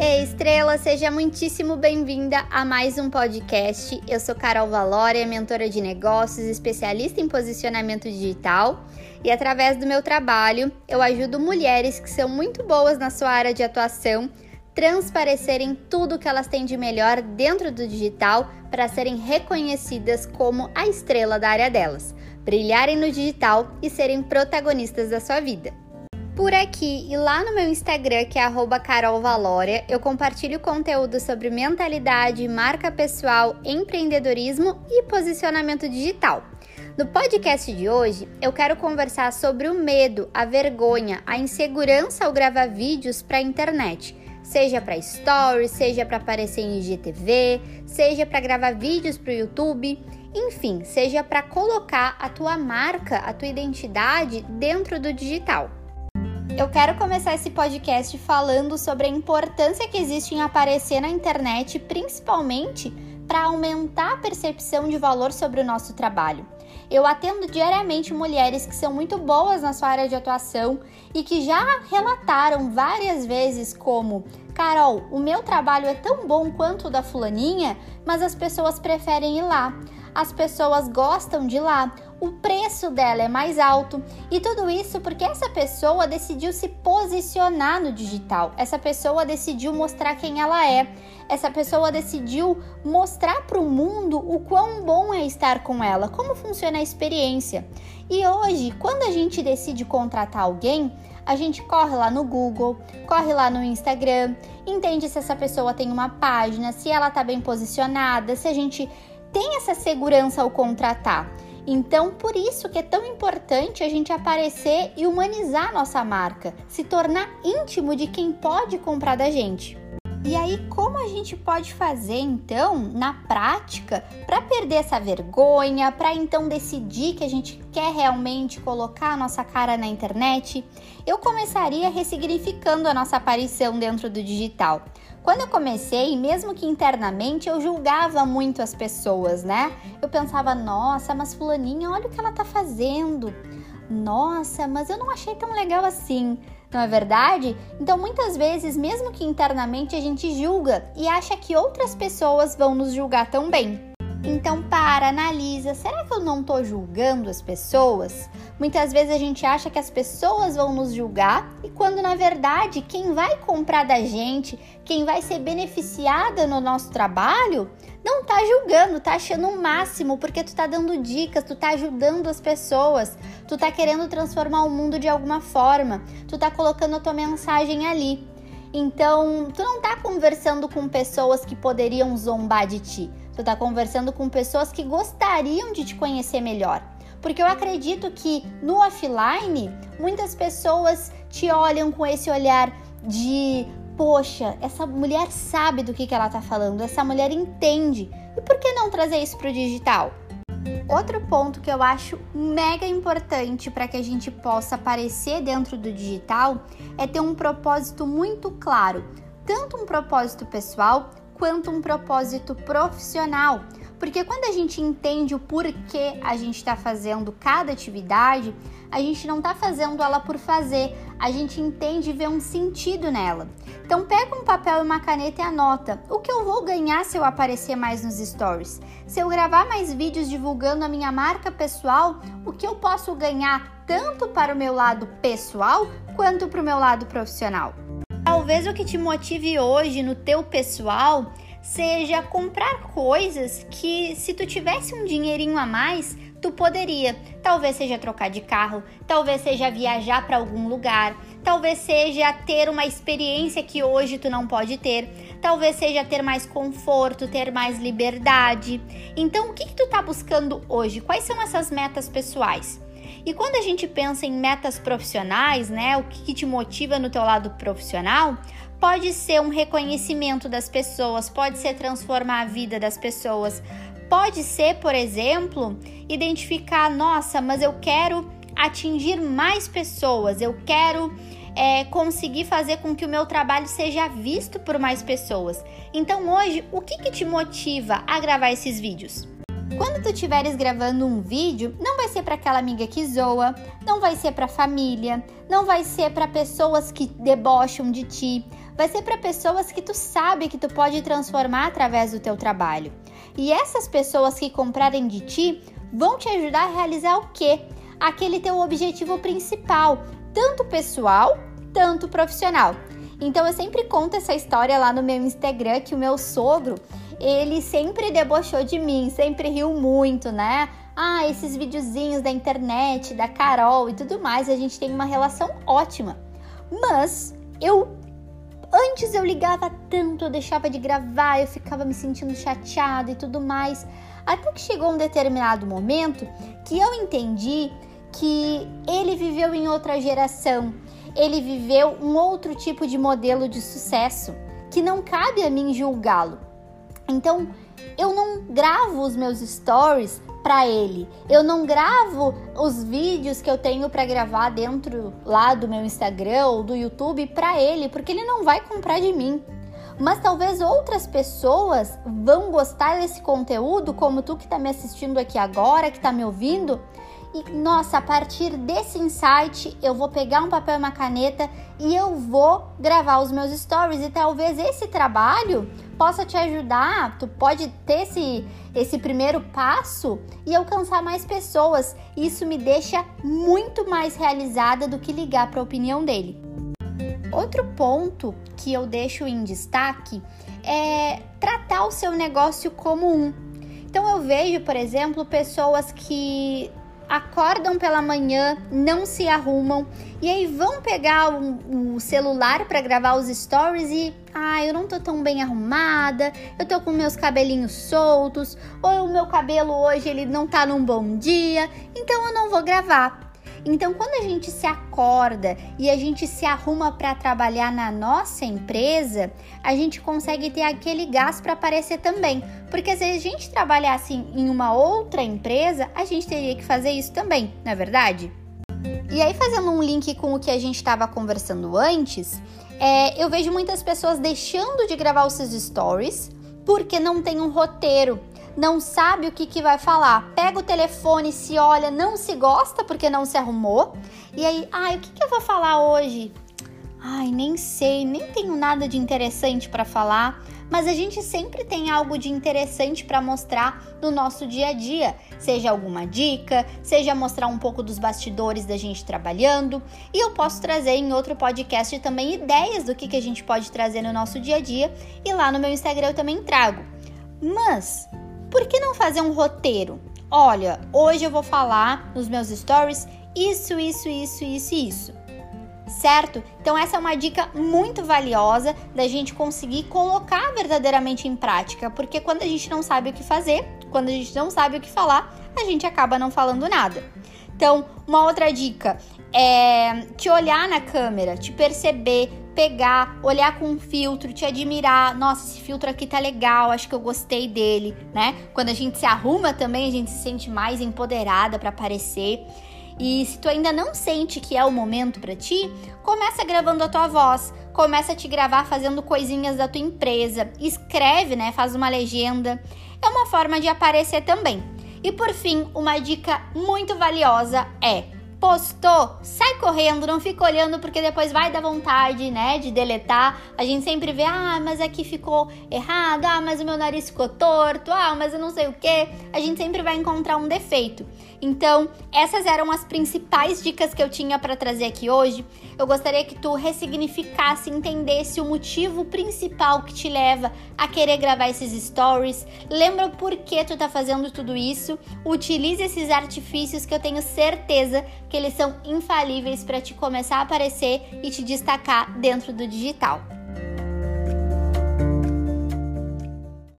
Ei, Estrela, seja muitíssimo bem-vinda a mais um podcast. Eu sou Carol Valória, mentora de negócios, especialista em posicionamento digital, e através do meu trabalho, eu ajudo mulheres que são muito boas na sua área de atuação transparecerem tudo que elas têm de melhor dentro do digital para serem reconhecidas como a estrela da área delas, brilharem no digital e serem protagonistas da sua vida por aqui e lá no meu Instagram, que é carolvalória, eu compartilho conteúdo sobre mentalidade, marca pessoal, empreendedorismo e posicionamento digital. No podcast de hoje, eu quero conversar sobre o medo, a vergonha, a insegurança ao gravar vídeos para a internet. Seja para stories, seja para aparecer em IGTV, seja para gravar vídeos para o YouTube, enfim, seja para colocar a tua marca, a tua identidade dentro do digital. Eu quero começar esse podcast falando sobre a importância que existe em aparecer na internet, principalmente para aumentar a percepção de valor sobre o nosso trabalho. Eu atendo diariamente mulheres que são muito boas na sua área de atuação e que já relataram várias vezes como Carol, o meu trabalho é tão bom quanto o da fulaninha, mas as pessoas preferem ir lá. As pessoas gostam de lá o preço dela é mais alto e tudo isso porque essa pessoa decidiu se posicionar no digital. Essa pessoa decidiu mostrar quem ela é. Essa pessoa decidiu mostrar para o mundo o quão bom é estar com ela, como funciona a experiência. E hoje, quando a gente decide contratar alguém, a gente corre lá no Google, corre lá no Instagram, entende se essa pessoa tem uma página, se ela está bem posicionada, se a gente tem essa segurança ao contratar. Então, por isso que é tão importante a gente aparecer e humanizar nossa marca, se tornar íntimo de quem pode comprar da gente. E aí, como a gente pode fazer então, na prática, para perder essa vergonha, para então decidir que a gente quer realmente colocar a nossa cara na internet? Eu começaria ressignificando a nossa aparição dentro do digital. Quando eu comecei, mesmo que internamente, eu julgava muito as pessoas, né? Eu pensava, nossa, mas fulaninha, olha o que ela tá fazendo. Nossa, mas eu não achei tão legal assim. Não é verdade? Então, muitas vezes, mesmo que internamente, a gente julga e acha que outras pessoas vão nos julgar também. Então para, analisa, será que eu não estou julgando as pessoas? Muitas vezes a gente acha que as pessoas vão nos julgar e quando na verdade quem vai comprar da gente, quem vai ser beneficiada no nosso trabalho, não tá julgando, tá achando o máximo porque tu tá dando dicas, tu tá ajudando as pessoas, tu tá querendo transformar o mundo de alguma forma, tu tá colocando a tua mensagem ali. Então, tu não tá conversando com pessoas que poderiam zombar de ti. Tu tá conversando com pessoas que gostariam de te conhecer melhor. Porque eu acredito que no offline, muitas pessoas te olham com esse olhar de poxa, essa mulher sabe do que, que ela tá falando, essa mulher entende. E por que não trazer isso pro digital? Outro ponto que eu acho mega importante para que a gente possa aparecer dentro do digital é ter um propósito muito claro, tanto um propósito pessoal quanto um propósito profissional. Porque quando a gente entende o porquê a gente está fazendo cada atividade, a gente não está fazendo ela por fazer, a gente entende e vê um sentido nela. Então pega um papel e uma caneta e anota o que eu vou ganhar se eu aparecer mais nos stories. Se eu gravar mais vídeos divulgando a minha marca pessoal, o que eu posso ganhar tanto para o meu lado pessoal quanto para o meu lado profissional. Talvez o que te motive hoje no teu pessoal seja comprar coisas que se tu tivesse um dinheirinho a mais, tu poderia. Talvez seja trocar de carro, talvez seja viajar para algum lugar, talvez seja ter uma experiência que hoje tu não pode ter, talvez seja ter mais conforto, ter mais liberdade. Então, o que, que tu tá buscando hoje? Quais são essas metas pessoais? E quando a gente pensa em metas profissionais, né, o que, te motiva no teu lado profissional, pode ser um reconhecimento das pessoas, pode ser transformar a vida das pessoas, pode ser, por exemplo, identificar, nossa, mas eu quero atingir mais pessoas, eu quero é, conseguir fazer com que o meu trabalho seja visto por mais pessoas. Então hoje, o que, que te motiva a gravar esses vídeos? Quando tu estiveres gravando um vídeo, não vai ser para aquela amiga que zoa, não vai ser para família, não vai ser para pessoas que debocham de ti. vai ser para pessoas que tu sabe que tu pode transformar através do teu trabalho. E essas pessoas que comprarem de ti vão te ajudar a realizar o quê? Aquele teu objetivo principal, tanto pessoal, tanto profissional. Então eu sempre conto essa história lá no meu Instagram que o meu sogro, ele sempre debochou de mim, sempre riu muito, né? Ah, esses videozinhos da internet, da Carol e tudo mais, a gente tem uma relação ótima. Mas eu antes eu ligava tanto, eu deixava de gravar, eu ficava me sentindo chateada e tudo mais. Até que chegou um determinado momento que eu entendi que ele viveu em outra geração, ele viveu um outro tipo de modelo de sucesso que não cabe a mim julgá-lo. Então, eu não gravo os meus stories para ele. Eu não gravo os vídeos que eu tenho para gravar dentro lá do meu Instagram ou do YouTube para ele, porque ele não vai comprar de mim. Mas talvez outras pessoas vão gostar desse conteúdo, como tu que está me assistindo aqui agora, que está me ouvindo, e nossa, a partir desse insight eu vou pegar um papel e uma caneta e eu vou gravar os meus stories e talvez esse trabalho possa te ajudar, tu pode ter esse, esse primeiro passo e alcançar mais pessoas. Isso me deixa muito mais realizada do que ligar para a opinião dele. Outro ponto que eu deixo em destaque é tratar o seu negócio como um. Então eu vejo, por exemplo, pessoas que acordam pela manhã, não se arrumam e aí vão pegar o, o celular para gravar os stories e ah, eu não tô tão bem arrumada, eu tô com meus cabelinhos soltos, ou o meu cabelo hoje ele não tá num bom dia, então eu não vou gravar. Então, quando a gente se acorda e a gente se arruma para trabalhar na nossa empresa, a gente consegue ter aquele gás para aparecer também. Porque se a gente trabalhasse em uma outra empresa, a gente teria que fazer isso também, não é verdade? E aí, fazendo um link com o que a gente estava conversando antes, é, eu vejo muitas pessoas deixando de gravar os seus stories porque não tem um roteiro não sabe o que, que vai falar. Pega o telefone, se olha, não se gosta porque não se arrumou. E aí, ai, o que, que eu vou falar hoje? Ai, nem sei, nem tenho nada de interessante para falar. Mas a gente sempre tem algo de interessante para mostrar no nosso dia a dia, seja alguma dica, seja mostrar um pouco dos bastidores da gente trabalhando. E eu posso trazer em outro podcast também ideias do que, que a gente pode trazer no nosso dia a dia. E lá no meu Instagram eu também trago. Mas por que não fazer um roteiro? Olha, hoje eu vou falar nos meus stories isso, isso, isso, isso e isso. Certo? Então, essa é uma dica muito valiosa da gente conseguir colocar verdadeiramente em prática, porque quando a gente não sabe o que fazer, quando a gente não sabe o que falar, a gente acaba não falando nada. Então, uma outra dica é te olhar na câmera, te perceber, pegar, olhar com um filtro, te admirar. Nossa, esse filtro aqui tá legal, acho que eu gostei dele, né? Quando a gente se arruma também, a gente se sente mais empoderada para aparecer. E se tu ainda não sente que é o momento para ti, começa gravando a tua voz, começa a te gravar fazendo coisinhas da tua empresa, escreve, né, faz uma legenda. É uma forma de aparecer também. E por fim, uma dica muito valiosa é postou, sai correndo, não fica olhando porque depois vai dar vontade, né, de deletar. A gente sempre vê, ah, mas aqui ficou errado, ah, mas o meu nariz ficou torto, ah, mas eu não sei o que. A gente sempre vai encontrar um defeito. Então, essas eram as principais dicas que eu tinha para trazer aqui hoje. Eu gostaria que tu ressignificasse, entendesse o motivo principal que te leva a querer gravar esses stories. Lembra por que tu tá fazendo tudo isso? Utilize esses artifícios que eu tenho certeza que eles são infalíveis para te começar a aparecer e te destacar dentro do digital.